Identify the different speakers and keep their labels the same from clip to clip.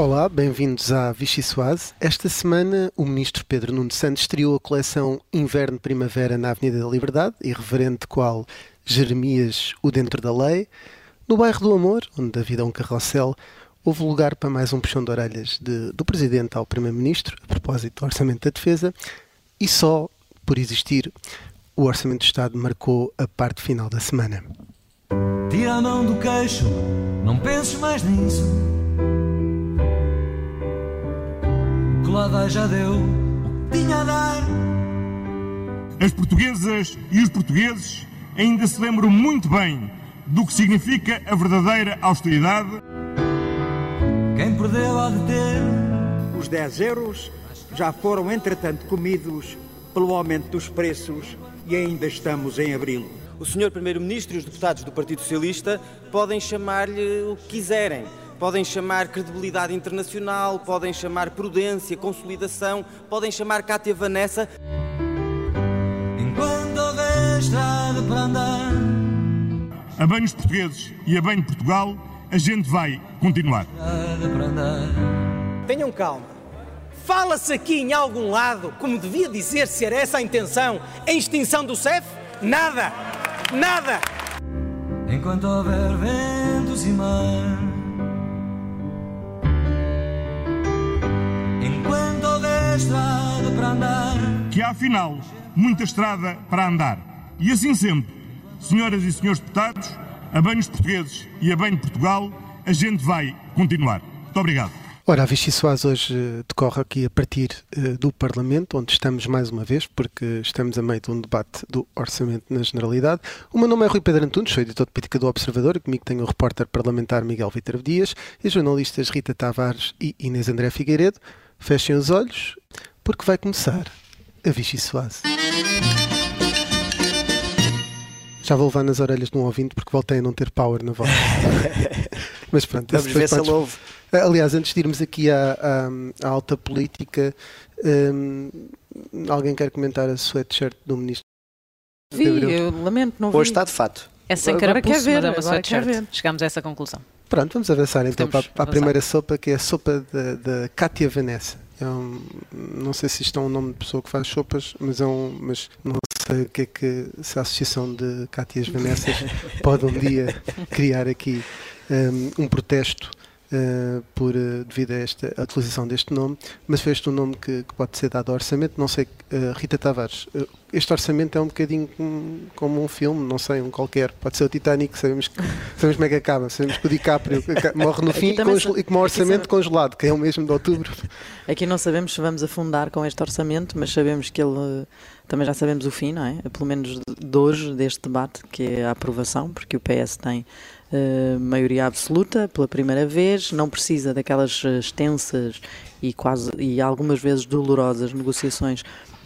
Speaker 1: Olá, bem-vindos à Vichy Soase. Esta semana, o ministro Pedro Nuno Santos estreou a coleção Inverno-Primavera na Avenida da Liberdade, irreverente qual Jeremias, o Dentro da Lei. No bairro do Amor, onde a vida é um carrossel, houve lugar para mais um puxão de orelhas de, do Presidente ao Primeiro-Ministro, a propósito do Orçamento da Defesa, e só por existir, o Orçamento do Estado marcou a parte final da semana.
Speaker 2: Tira a mão do queixo, não penses mais nisso. Vai já deu o que tinha a dar.
Speaker 3: As portuguesas e os portugueses ainda se lembram muito bem do que significa a verdadeira austeridade.
Speaker 2: Quem perdeu há de ter.
Speaker 4: Os 10 euros já foram, entretanto, comidos pelo aumento dos preços e ainda estamos em abril.
Speaker 5: O Sr. Primeiro-Ministro e os deputados do Partido Socialista podem chamar-lhe o que quiserem. Podem chamar credibilidade internacional, podem chamar prudência, consolidação, podem chamar Cátia Vanessa.
Speaker 2: Enquanto houver estrada para andar.
Speaker 3: A bem dos portugueses e a bem de Portugal, a gente vai continuar.
Speaker 6: Tenham calma. Fala-se aqui em algum lado, como devia dizer se era essa a intenção, a extinção do CEF? Nada! Nada!
Speaker 2: Enquanto houver ventos e mar. Estrada para andar.
Speaker 3: Que há, afinal, muita estrada para andar. E assim sendo, senhoras e senhores deputados, a bem dos portugueses e a bem de Portugal, a gente vai continuar. Muito obrigado.
Speaker 1: Ora, a Vichy Soares hoje eh, decorre aqui a partir eh, do Parlamento, onde estamos mais uma vez, porque estamos a meio de um debate do Orçamento na Generalidade. O meu nome é Rui Pedro Antunes, sou editor de política do Observador, e comigo tenho o repórter parlamentar Miguel Vítor Dias e os jornalistas Rita Tavares e Inês André Figueiredo. Fechem os olhos, porque vai começar a Vichy Soares. Já vou levar nas orelhas de um ouvinte porque voltei a não ter power na voz. Mas pronto,
Speaker 5: Vamos ver se ele ouve.
Speaker 1: Aliás, antes de irmos aqui à, à- à alta política, hum, alguém quer comentar a sweatshirt do ministro?
Speaker 7: Vi,
Speaker 1: Gabriel.
Speaker 7: eu lamento, não vi.
Speaker 5: Hoje está de fato.
Speaker 8: É sem
Speaker 7: Agora quer ver,
Speaker 8: mas é uma
Speaker 7: agora quer
Speaker 8: sweatshirt.
Speaker 7: ver.
Speaker 8: Chegamos a essa conclusão.
Speaker 1: Pronto, vamos avançar então para, a- para a
Speaker 8: avançar.
Speaker 1: primeira sopa, que é a sopa da, da Cátia Vanessa. É um- não sei se isto é um nome de pessoa que faz sopas, mas é um, mas não sei o que é que se a associação de Cátias Vanessas pode um dia criar aqui um, um protesto uh, por, uh, devido a esta a utilização deste nome, mas foi este o nome que, que pode ser dado ao orçamento. Não sei, uh, Rita Tavares, este orçamento é um bocadinho como, como um filme, não sei, um qualquer. Pode ser o Titanic, sabemos, que, sabemos como é que acaba, sabemos que o DiCaprio morre no fim e, congel- e com um orçamento congelado, que é o mesmo de outubro.
Speaker 7: Aqui não sabemos se vamos afundar com este orçamento, mas sabemos que ele. Também já sabemos o fim, não é? Pelo menos de hoje, deste debate, que é a aprovação, porque o PS tem eh, maioria absoluta pela primeira vez, não precisa daquelas eh, extensas e quase e algumas vezes dolorosas negociações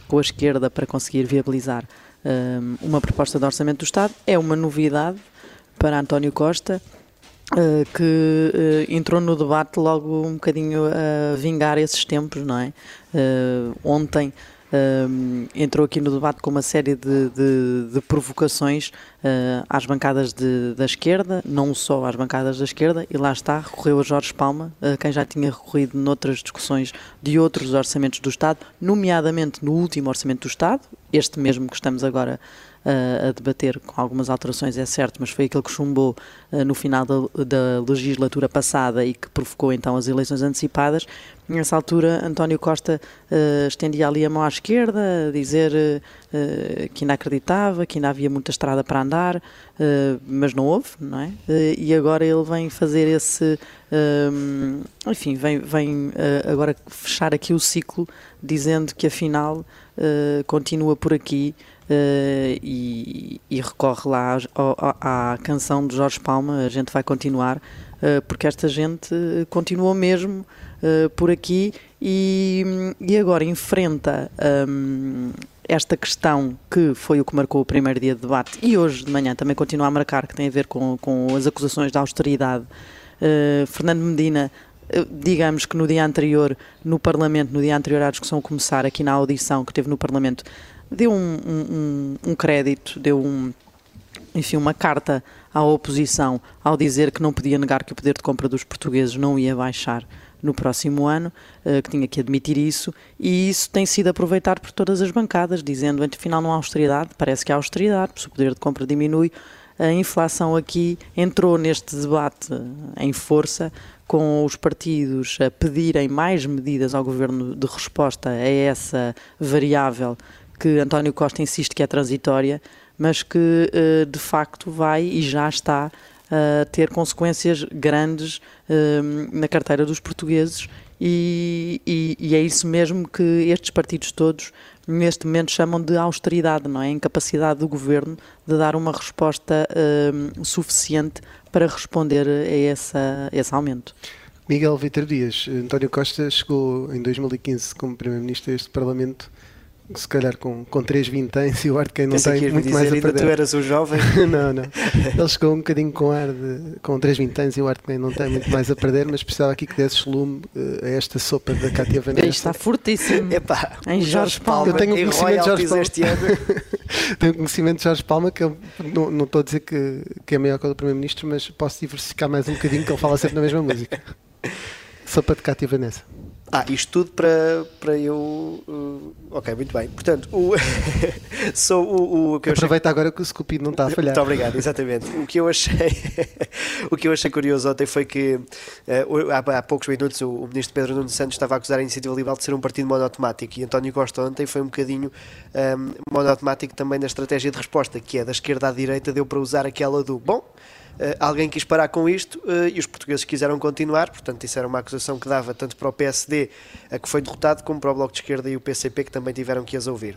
Speaker 7: com a esquerda para conseguir viabilizar eh, uma proposta de orçamento do Estado. É uma novidade para António Costa. Uh, que uh, entrou no debate logo um bocadinho a vingar esses tempos, não é? Uh, ontem um, entrou aqui no debate com uma série de, de- de provocações uh, às bancadas de- da esquerda, não só às bancadas da esquerda, e lá está, recorreu a Jorge Palma, uh, quem já tinha recorrido noutras discussões de outros orçamentos do Estado, nomeadamente no último orçamento do Estado, este mesmo que estamos agora uh, a debater com algumas alterações, é certo, mas foi aquele que chumbou no final da, da legislatura passada e que provocou então as eleições antecipadas. Nessa altura, António Costa uh, estendia ali a mão à esquerda, a dizer uh, que ainda acreditava, que ainda havia muita estrada para andar, uh, mas não houve, não é? E agora ele vem fazer esse. um, enfim, vem, vem agora fechar aqui o ciclo, dizendo que afinal continua por aqui e, e recorre lá à canção de Jorge Palma, a gente vai continuar, uh, porque esta gente continua mesmo uh, por aqui e, e agora enfrenta um, esta questão que foi o que marcou o primeiro dia de debate e hoje de manhã também continua a marcar, que tem a ver com, com as acusações de austeridade. Uh, Fernando Medina eh, digamos que no dia anterior, no Parlamento, no dia anterior à discussão começar, aqui na audição que teve no Parlamento, deu um- um- um crédito, deu um, enfim, uma carta à oposição ao dizer que não podia negar que o poder de compra dos portugueses não ia baixar no próximo ano, uh, que tinha que admitir isso, e isso tem sido aproveitado por todas as bancadas, dizendo, afinal não há austeridade, parece que há austeridade, se o poder de compra diminui, a inflação aqui entrou neste debate em força, com os partidos a pedirem mais medidas ao governo de resposta a essa variável que António Costa insiste que é transitória, mas que eh, de facto vai e já está a ter consequências grandes eh, na carteira dos portugueses e, e, e, é isso mesmo que estes partidos todos neste momento chamam de austeridade, não é? Incapacidade do governo de dar uma resposta uh, suficiente para responder a, essa, esse aumento.
Speaker 1: Miguel Vitor Dias, António Costa chegou em 2015 como Primeiro-Ministro a este Parlamento se calhar com, com três vinténs e o ar de quem não Pensei tem muito mais a perder.
Speaker 8: tu eras o jovem.
Speaker 1: não, não. Ele chegou um bocadinho com ar de, com três vinténs e o ar de quem não tem muito mais a perder, mas precisava aqui que desses lume uh, a esta sopa da Cátia Vanessa.
Speaker 7: Está fortíssimo.
Speaker 8: Epá,
Speaker 7: em Jorge Palma.
Speaker 1: Eu tenho um conhecimento de Jorge Palma. Este ano. tenho conhecimento de Jorge Palma que eu não, não estou a dizer que, que é maior que o do Primeiro-Ministro, mas posso diversificar mais um bocadinho que ele fala sempre na mesma música. Sopa de Cátia Vanessa.
Speaker 8: Ah, isto tudo para, para eu. Uh, ok, muito bem. Portanto, o, sou o, o que
Speaker 1: Aproveita achei... agora que o Scoopy não está a falhar.
Speaker 8: Muito obrigado, exatamente. O que eu achei, o que eu achei curioso ontem foi que uh, há, há, poucos minutos o, o, ministro Pedro Nuno Santos estava a acusar a Iniciativa Liberal de ser um partido monotemático e António Costa ontem foi um bocadinho um, monotemático também na estratégia de resposta, que é da esquerda à direita, deu para usar aquela do bom alguém quis parar com isto uh, e os portugueses quiseram continuar, portanto, isso era uma acusação que dava tanto para o PSD, uh, que foi derrotado, como para o Bloco de Esquerda e o PCP, que também tiveram que as ouvir.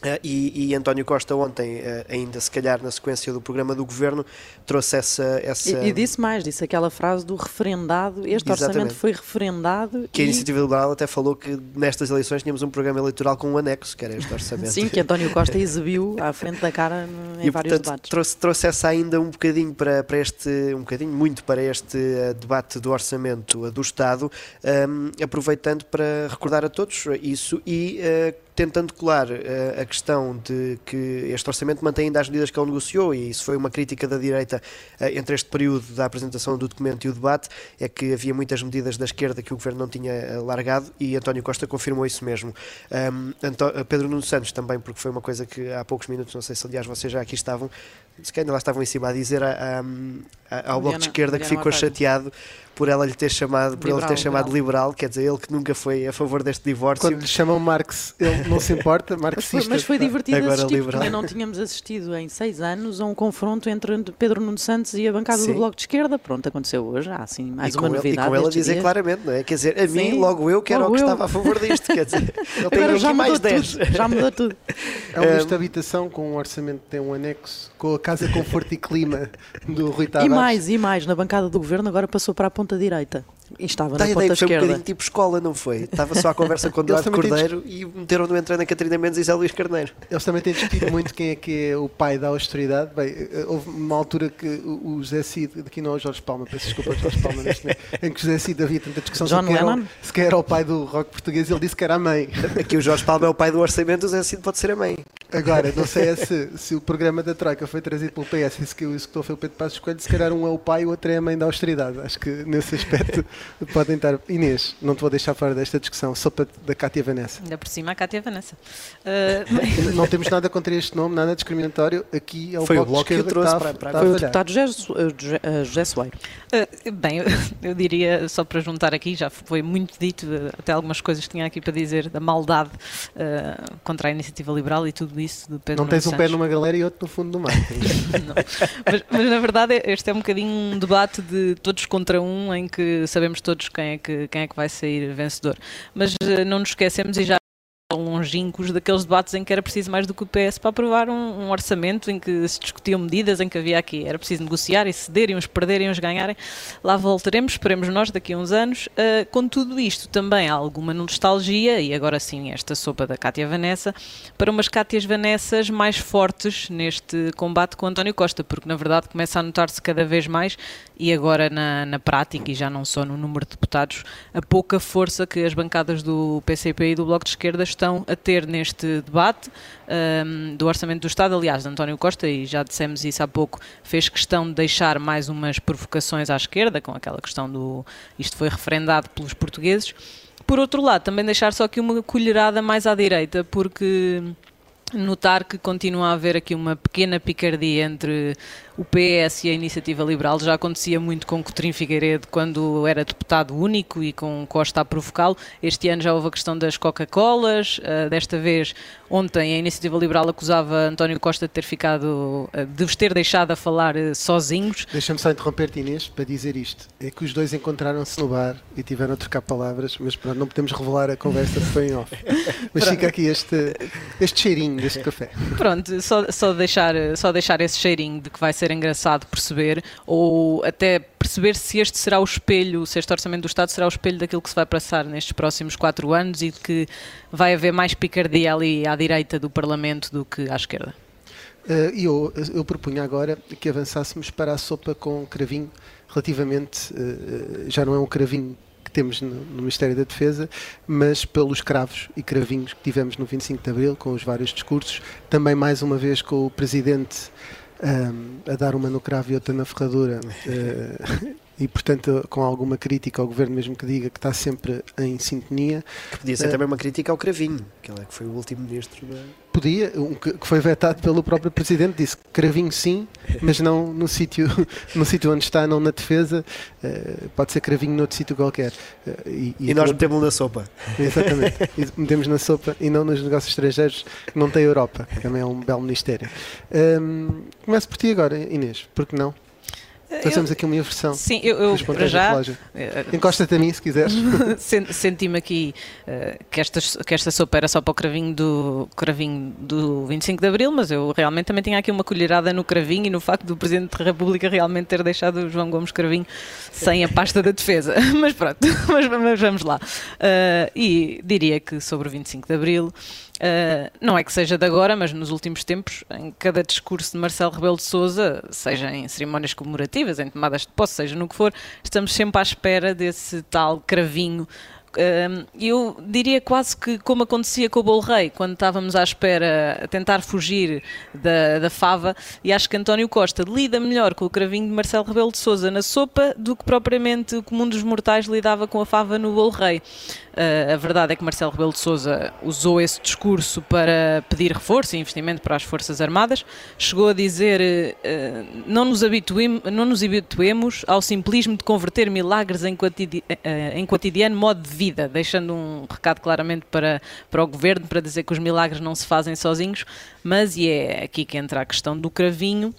Speaker 8: Uh, e, e, António Costa ontem, uh, ainda se calhar na sequência do programa do Governo, trouxe essa... essa...
Speaker 7: E, e disse mais, disse aquela frase do referendado, este Exatamente. orçamento foi referendado
Speaker 8: Que e... a Iniciativa Liberal até falou que nestas eleições tínhamos um programa eleitoral com um anexo, que era este orçamento.
Speaker 7: Sim, que António Costa exibiu à frente da cara em e, vários portanto, debates.
Speaker 8: Trouxe, trouxe essa ainda um bocadinho para, para este, um bocadinho muito para este uh, debate do orçamento do Estado, um, aproveitando para recordar a todos isso e tentando colar uh, a questão de que este orçamento mantém ainda as medidas que ele negociou, e isso foi uma crítica da direita uh, entre este período da apresentação do documento e o debate, é que havia muitas medidas da esquerda que o governo não tinha uh, largado e António Costa confirmou isso mesmo. Pedro Nuno Santos também, porque foi uma coisa que há poucos minutos, não sei se aliás vocês já aqui estavam, se calhar lá estavam em cima a dizer a, a, ao Bloco de Esquerda que ficou chateado por ela lhe ter chamado, por liberal, ele ter chamado liberal. liberal. quer dizer, ele que nunca foi a favor deste divórcio.
Speaker 1: Quando lhe chamam Marx, ele não se importa, marxista.
Speaker 7: Mas foi, mas foi divertido Agora assistir, liberal. porque não tínhamos assistido em seis anos a um confronto entre Pedro Nuno Santos e a bancada Sim. do Bloco de Esquerda. Pronto, aconteceu hoje, há assim mais
Speaker 8: e
Speaker 7: uma novidade.
Speaker 8: Ele, e com ela dizer dias. claramente, não é? Quer dizer, a mim, Sim. logo eu, que era o que eu. estava a favor disto, quer dizer, ele tem aqui mais 10.
Speaker 7: Já mudou tudo.
Speaker 1: É um habitação com um orçamento que tem um anexo, com a casa conforto e clima do Rui Tavares.
Speaker 7: E mais, e mais, na bancada do governo agora passou para a ponta direita. E estava Dá na ponta esquerda. Foi um bocadinho
Speaker 8: tipo escola, não foi? Estava só a conversa com Eduardo Cordeiro e meteram no entrando a Catarina Mendes e Zé Luís Carneiro.
Speaker 1: Eles também têm discutido muito quem é que é o pai da austeridade. Bem, houve uma altura que o José Cid, aqui não é o Jorge Palma, peço desculpa Jorge Palma neste momento, em que o José Cid havia tanta discussão
Speaker 7: John
Speaker 1: sobre
Speaker 7: Lennon?
Speaker 1: se quer era o pai do rock português ele disse que era a mãe.
Speaker 8: Aqui o Jorge Palma é o pai do orçamento, o José Cid pode ser a mãe.
Speaker 1: Agora, não sei se, se o programa da Troika foi trazido pelo PS e se que o executor foi o Pedro Passos Coelho, se calhar um é o pai e o outro é a mãe da austeridade. Acho que nesse aspecto podem estar Inês, não te vou deixar fora desta discussão. Sopa da Cátia Vanessa.
Speaker 9: Ainda por cima a Cátia Vanessa.
Speaker 1: Uh... não temos nada contra este nome, nada discriminatório. Aqui é o
Speaker 8: Foi o bloco que eu trouxe
Speaker 1: para,
Speaker 8: para,
Speaker 7: Foi o deputado José, uh, José Soeiro.
Speaker 9: Uh, bem, eu diria, só para juntar aqui, já foi muito dito, até algumas coisas que tinha aqui para dizer, da maldade contra a iniciativa liberal e tudo isso do Pedro
Speaker 1: Não tens
Speaker 9: um
Speaker 1: pé numa galera e outro no fundo do mar.
Speaker 9: mas, mas, na verdade este é um bocadinho um debate de todos contra um, em que sabemos todos quem é que quem é que vai sair vencedor. Mas uh, não nos esquecemos e já longínquos daqueles debates em que era preciso mais do que o PS para aprovar um, um, orçamento em que se discutiam medidas, em que havia aqui, era preciso negociar e ceder, e uns perderem, uns ganharem. Lá voltaremos, esperemos nós, daqui a uns anos. Uh, com tudo isto, também há alguma nostalgia, e agora sim, esta sopa da Cátia Vanessa, para umas Cátias Vanessas mais fortes neste combate com António Costa, porque na verdade começa a notar-se cada vez mais, e agora na, na prática, e já não só no número de deputados, a pouca força que as bancadas do PCP e do Bloco de Esquerda estão a ter neste debate um, do Orçamento do Estado. Aliás, António Costa, e já dissemos isso há pouco, fez questão de deixar mais umas provocações à esquerda, com aquela questão do isto foi referendado pelos portugueses. Por outro lado, também deixar só aqui uma colherada mais à direita, porque notar que continua a haver aqui uma pequena picardia entre o PS e a Iniciativa Liberal. Já acontecia muito com Coutrinho Figueiredo quando era deputado único e com Costa a provocá-lo. Este ano já houve a questão das Coca-Colas. Uh, desta vez, ontem, a Iniciativa Liberal acusava António Costa de ter ficado, uh, de os ter deixado a falar uh, sozinhos.
Speaker 1: Deixa-me só interromper-te, Inês, para dizer isto. É que os dois encontraram-se no bar e tiveram a trocar palavras, mas pronto, não podemos revelar a conversa que foi em off. Mas fica aqui este, este cheirinho deste café.
Speaker 9: Pronto, só, só, deixar, só deixar esse cheirinho de que vai ser engraçado perceber, ou até perceber se este será o espelho, se este orçamento do Estado será o espelho daquilo que se vai passar nestes próximos quatro anos e que vai haver mais picardia ali à direita do Parlamento do que à esquerda.
Speaker 1: Uh, eu, eu propunha agora que avançássemos para a sopa com cravinho, relativamente, uh, já não é um cravinho que temos no, no, Ministério da Defesa, mas pelos cravos e cravinhos que tivemos no 25 de Abril, com os vários discursos, também mais uma vez com o Presidente um, a dar uma no cravo e outra na ferradura. Uh, e, portanto, com alguma crítica ao governo, mesmo que diga que está sempre em sintonia.
Speaker 8: Que podia ser uh, também uma crítica ao Cravinho, que ele é que foi o último ministro da.
Speaker 1: Podia, que foi vetado pelo próprio presidente, disse Cravinho sim, mas não no sítio no sítio onde está, não na defesa. Uh, pode ser Cravinho noutro sítio qualquer.
Speaker 8: Uh, e, e, e nós metemos na sopa.
Speaker 1: Exatamente, e metemos na sopa e não nos negócios estrangeiros que não tem Europa, que também é um belo ministério. Um, começo por ti agora, Inês, porque não? Passamos eu, aqui uma inversão.
Speaker 9: Sim, eu, eu para já.
Speaker 1: Eh, Encosta-te a mim se quiseres.
Speaker 9: Senti-me aqui uh, que, esta, que esta sopa era só para o cravinho do, cravinho do 25 de Abril, mas eu realmente também tinha aqui uma colherada no cravinho e no facto do Presidente da República realmente ter deixado o João Gomes Cravinho sem a pasta da defesa. mas pronto, mas, mas vamos lá. Uh, e diria que sobre o 25 de Abril. Uh, não é que seja de agora, mas nos últimos tempos, em cada discurso de Marcelo Rebelo de Sousa, seja em cerimónias comemorativas, em tomadas de posse, seja no que for, estamos sempre à espera desse tal cravinho eu diria quase que como acontecia com o Bolo Rei, quando estávamos à espera a tentar fugir da, da fava, e acho que António Costa lida melhor com o cravinho de Marcelo Rebelo de Sousa na sopa do que propriamente o comum dos mortais lidava com a fava no Bolo Rei. Uh, a verdade é que Marcelo Rebelo de Sousa usou esse discurso para pedir reforço e investimento para as Forças Armadas. Chegou a dizer: uh, não, nos habituemos, não nos habituemos ao simplismo de converter milagres em, quotidi uh, em cotidiano modo de vida, deixando um recado claramente para, para o governo para dizer que os milagres não se fazem sozinhos. Mas e é aqui que entra a questão do cravinho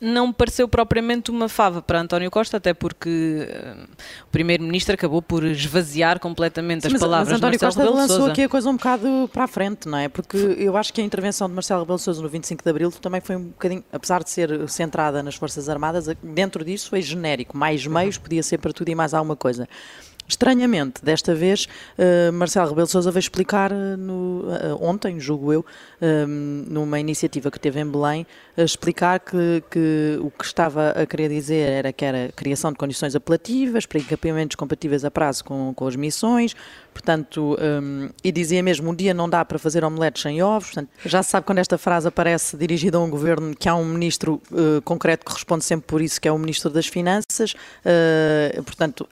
Speaker 9: não pareceu propriamente uma fava para António Costa, até porque uh, o Primeiro-Ministro acabou por esvaziar completamente as
Speaker 7: mas,
Speaker 9: palavras
Speaker 7: mas António
Speaker 9: de
Speaker 7: Costa
Speaker 9: Marcelo
Speaker 7: lançou
Speaker 9: Sousa.
Speaker 7: aqui a coisa um bocado para a frente, não é? Porque eu acho que a intervenção de Marcelo Rebelo Sousa no 25 de Abril também foi um bocadinho, apesar de ser centrada nas Forças Armadas, dentro disso foi genérico, mais meios podia ser para tudo e mais alguma coisa. Estranhamente, desta vez, uh, Marcelo Rebelo Sousa veio explicar uh, no, uh, ontem, julgo eu, numa iniciativa que teve em Belém, explicar que, que, o que estava a querer dizer era que era criação de condições apelativas para equipamentos compatíveis a prazo com, com as missões, portanto, um, e dizia mesmo, um dia não dá para fazer omeletes sem ovos, portanto, já se sabe quando esta frase aparece dirigida a um governo que há um ministro concreto que responde sempre por isso, que é o Ministro das Finanças, portanto,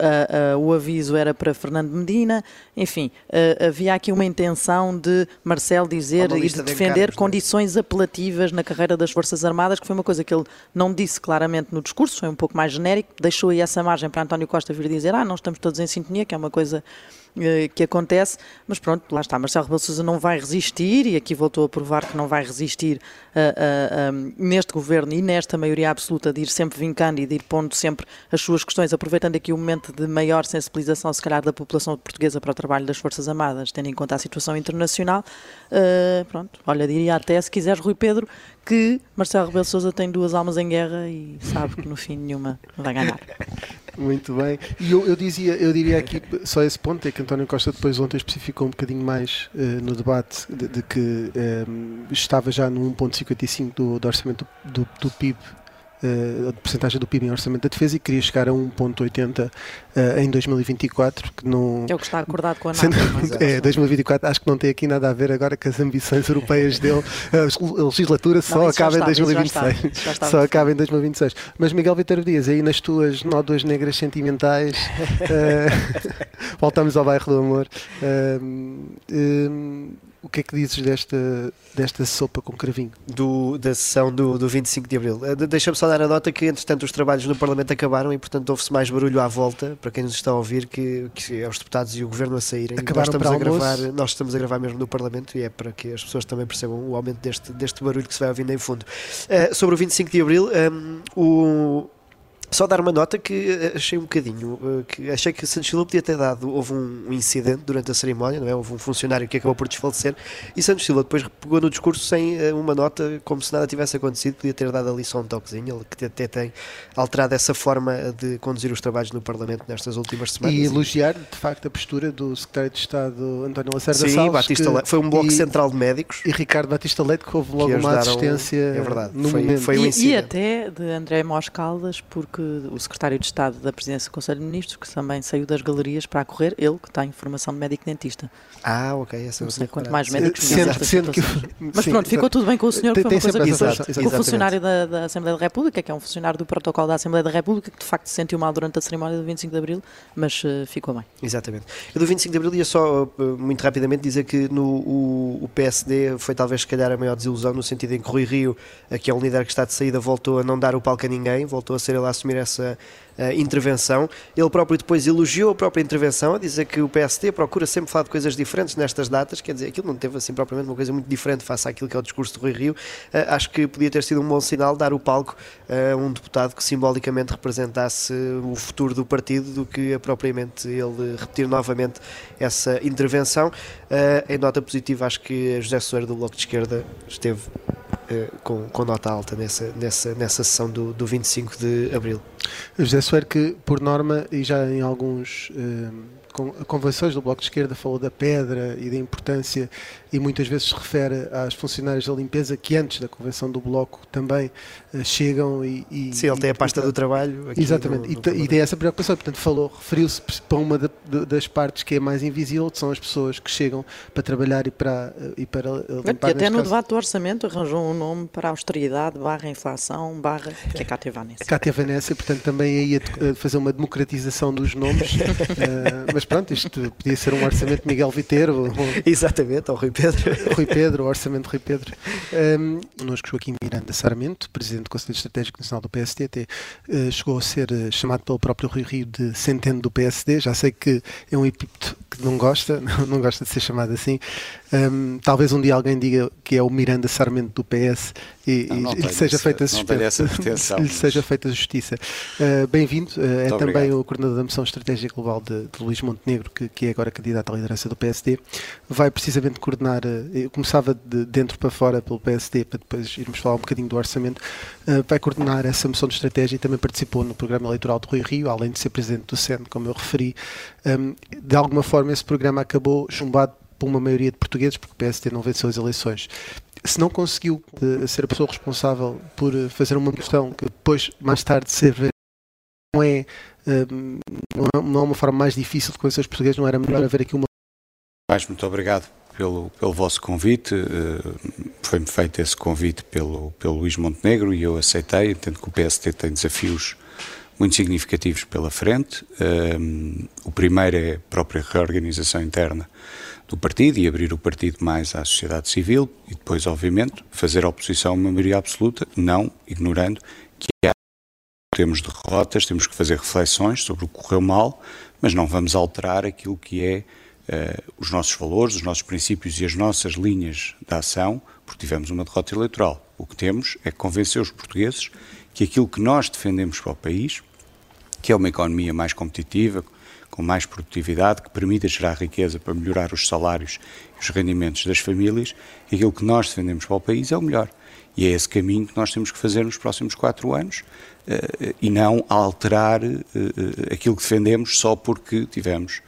Speaker 7: o aviso era para Fernando Medina, enfim, uh, havia aqui uma intenção de Marcelo dizer e de defender de é? condições apelativas na carreira das Forças Armadas, que foi uma coisa que ele não disse claramente no discurso, foi um pouco mais genérico, deixou aí essa margem para António Costa vir dizer, ah, não estamos todos em sintonia, que é uma coisa que acontece, mas pronto, lá está, Marcelo Rebelo Sousa não vai resistir e aqui voltou a provar que não vai resistir uh, uh, neste governo e nesta maioria absoluta de ir sempre vincando e de ir pondo sempre as suas questões, aproveitando aqui o momento de maior sensibilização, se calhar, da população portuguesa para o trabalho das Forças Armadas, tendo em conta a situação internacional. Uh, pronto, olha, diria até, se quiseres, Rui Pedro, que Marcelo Rebelo Sousa tem duas almas em guerra e sabe que no fim nenhuma vai ganhar.
Speaker 1: Muito bem. E eu, eu, dizia, eu diria aqui só esse ponto, é que António Costa depois ontem especificou um bocadinho mais uh, no debate de, de que um, eh, estava já no 1.55 do, do orçamento do, do, PIB uh, a porcentagem do PIB em orçamento da defesa e queria chegar a 1,80 uh, em 2024, que não...
Speaker 7: É o que está acordado com a NATO.
Speaker 1: é, 2024 acho que não tem aqui nada a ver agora com as ambições europeias dele. A legislatura só não, acaba em 2026. Já já só acaba em 2026. Mas Miguel Vitor Dias, aí nas tuas nódoas negras sentimentais, uh, voltamos ao bairro do amor. Uh, o que é que dizes desta, desta sopa com cravinho?
Speaker 8: Do, da sessão do, do 25 de Abril. Uh, Deixa-me só dar a nota que, entretanto, os trabalhos no Parlamento acabaram e, portanto, houve-se mais barulho à volta, para quem nos está a ouvir, que, que é os deputados e o Governo a saírem.
Speaker 1: Acabaram
Speaker 8: nós estamos,
Speaker 1: a
Speaker 8: gravar, nós estamos a gravar mesmo no Parlamento e é para que as pessoas também percebam o aumento deste, deste barulho que se vai ouvindo em fundo. Uh, sobre o 25 de Abril, um, o só dar uma nota que eh, achei um bocadinho, eh, que achei que Santos Silva podia ter dado, houve um incidente durante a cerimónia, não é? Houve um funcionário que acabou por desfalecer e Santos Silva depois pegou no discurso sem eh, uma nota, como se nada tivesse acontecido, podia ter dado ali só um toquezinho, ele que até tem alterado essa forma de conduzir os trabalhos no Parlamento nestas últimas semanas.
Speaker 1: E elogiar, de facto, a postura do Secretário de Estado António Lacerda
Speaker 8: Sim,
Speaker 1: Salles.
Speaker 8: Batista
Speaker 1: que,
Speaker 8: foi um bloco e, central de médicos.
Speaker 1: E Ricardo Batista Leite que houve logo que uma assistência
Speaker 8: é verdade,
Speaker 1: no
Speaker 8: foi,
Speaker 1: momento.
Speaker 8: Foi um
Speaker 7: e, e até de André Mós Caldas, porque o Secretário de Estado da Presidência do Conselho de Ministros, que também saiu das galerias para correr, ele que está em formação de médico dentista.
Speaker 8: Ah, ok. Essa
Speaker 7: não sei quanto mais médicos
Speaker 1: sendo, sendo que,
Speaker 7: Mas pronto, ficou tudo bem com o senhor,
Speaker 1: tem,
Speaker 7: foi uma coisa que
Speaker 8: exato,
Speaker 7: o funcionário da, Assembleia da República, que é um funcionário do protocolo da Assembleia da República, que de facto se sentiu mal durante a cerimónia do 25 de Abril, mas uh, ficou bem.
Speaker 8: Exatamente. Eu do 25 de Abril ia só, uh, muito rapidamente, dizer que no, o, o, PSD foi talvez, se calhar, a maior desilusão, no sentido em que Rui Rio, que é um líder que está de saída, voltou a não dar o palco a ninguém, voltou a ser ele a assumir essa uh, intervenção. Ele próprio depois elogiou a própria intervenção, a dizer que o PSD procura sempre falar de coisas diferentes nestas datas, quer dizer, aquilo não teve assim propriamente uma coisa muito diferente face àquilo que é o discurso do Rui Rio. Uh, acho que podia ter sido um bom sinal dar o palco a um deputado que simbolicamente representasse o futuro do partido do que propriamente ele repetir novamente essa intervenção. Em nota positiva, acho que José Soeiro do Bloco de Esquerda esteve com, com, nota alta nessa, nessa, nessa sessão do, do 25 de Abril.
Speaker 1: José Soeiro que, por norma, e já em alguns uh, convenções do Bloco de Esquerda falou da pedra e da importância e muitas vezes se refere às funcionárias da limpeza que antes da convenção do Bloco também uh, chegam e, e,
Speaker 8: Sim, ele tem a pasta do trabalho.
Speaker 1: exatamente, no, no e, e tem essa preocupação. Portanto, falou, referiu-se para uma de, de, das partes que é mais invisível, que são as pessoas que chegam para trabalhar e para, eh, e para limpar.
Speaker 7: E até no caso. debate do orçamento arranjou um nome para a austeridade, barra inflação, barra, que é Cátia Vanessa.
Speaker 1: Cátia Vanessa, portanto, também aí a, fazer uma democratização dos nomes. uh, mas pronto, isto podia ser um orçamento de Miguel Viteiro. Ou,
Speaker 8: Exatamente, ou Rui Pedro.
Speaker 1: Rui Pedro, o orçamento Rui Pedro. Um, connosco Joaquim Miranda Sarmento, presidente do Conselho Estratégico Nacional do PSD, até, uh, chegou a ser uh, chamado pelo próprio Rui Rio de centeno do PSD. Já sei que é um epíteto que não gosta, não, não gosta de ser chamado assim. Um, talvez um dia alguém diga que é o Miranda Sarmento do PS e, não, não e lhe seja feita a lhe seja feita justiça. Uh, Bem-vindo, uh, é também obrigado. o coordenador da Missão Estratégia Global de, de Luís Montenegro, que, que, é agora candidato à liderança do PSD. Vai precisamente coordenar, uh, eu começava de dentro para fora pelo PSD, para depois irmos falar um bocadinho do orçamento. vai coordenar essa missão de estratégia e também participou no programa eleitoral de Rui Rio, além de ser presidente do SEN, como eu referi. Um, de alguma forma, esse programa acabou chumbado por uma maioria de portugueses, porque o PSD não venceu as eleições se não conseguiu uh, ser a pessoa responsável por fazer uma questão que depois, mais tarde, ser não é, não é uma forma mais difícil de conhecer os portugueses, não era melhor haver aqui uma.
Speaker 10: Mais muito obrigado pelo, pelo vosso convite. Foi-me feito esse convite pelo, pelo Luís Montenegro e eu aceitei, entendo que o PST tem desafios muito significativos pela frente. o primeiro é a própria reorganização interna do partido e abrir o partido mais à sociedade civil e depois, obviamente, fazer oposição a uma maioria absoluta, não ignorando que há temos derrotas, temos que fazer reflexões sobre o que correu mal, mas não vamos alterar aquilo que é uh, os nossos valores, os nossos princípios e as nossas linhas de ação, porque tivemos uma derrota eleitoral. O que temos é convencer os portugueses que aquilo que nós defendemos para o país, que é uma economia mais competitiva, com mais produtividade, que permita gerar riqueza para melhorar os salários e os rendimentos das famílias, aquilo que nós defendemos para o país é o melhor. E é esse caminho que nós temos que fazer nos próximos quatro anos uh, e não alterar uh, aquilo que defendemos só porque tivemos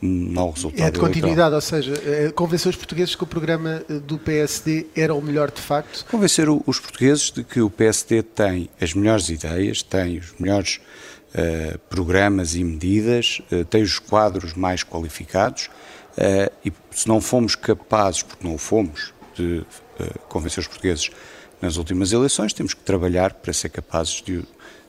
Speaker 10: mau resultado.
Speaker 1: É de continuidade, ou seja, eh, convencer os portugueses que o programa eh, do PSD era o melhor de facto?
Speaker 10: Convencer os portugueses de que o PSD tem as melhores ideias, tem os melhores uh, programas e medidas, uh, tem os quadros mais qualificados uh, e se não fomos capazes, porque não o fomos, de convencer os portugueses nas últimas eleições, temos que trabalhar para ser capazes de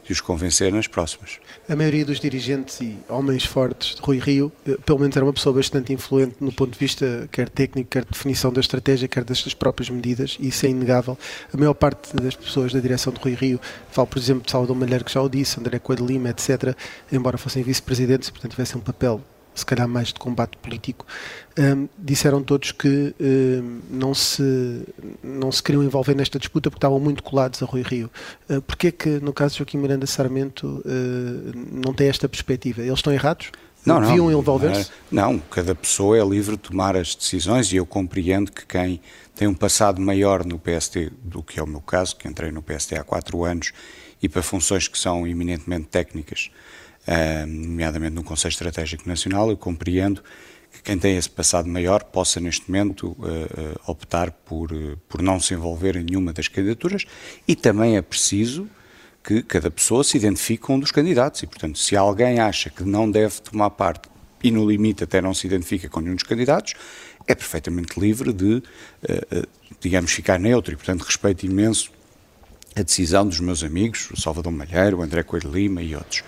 Speaker 10: de os convencer nas próximas.
Speaker 1: A maioria dos dirigentes e homens fortes de Rui Rio, eh, pelo menos era uma pessoa bastante influente no ponto de vista quer técnico, quer de definição da estratégia, quer das suas próprias medidas, e isso é inegável. A maior parte das pessoas da direção de Rui Rio, falo por exemplo de Salvador Malheiro, que já o disse, André Coelho Lima, etc., embora fossem vice-presidentes e portanto tivessem um papel se calhar mais de combate político, um, disseram todos que um, não, se, não se queriam envolver nesta disputa porque estavam muito colados a Rui Rio. Uh, Porquê que, no caso de Joaquim Miranda Sarmento, uh, não tem esta perspectiva? Eles estão errados?
Speaker 10: Não, não.
Speaker 1: Deviam envolver-se?
Speaker 10: Não, não, cada pessoa é livre de tomar as decisões e eu compreendo que quem tem um passado maior no PST do que é o meu caso, que entrei no PST há quatro anos e para funções que são eminentemente técnicas, nomeadamente no Conselho Estratégico Nacional, eu compreendo que quem tem esse passado maior possa, neste momento, eh, eh, optar por, eh, por não se envolver em nenhuma das candidaturas e também é preciso que cada pessoa se identifique com um dos candidatos e, portanto, se alguém acha que não deve tomar parte e, no limite, até não se identifica com nenhum dos candidatos, é perfeitamente livre de, digamos, ficar neutro e, portanto, respeito imenso a decisão dos meus amigos, o Salvador Malheiro, o André Coelho Lima e outros.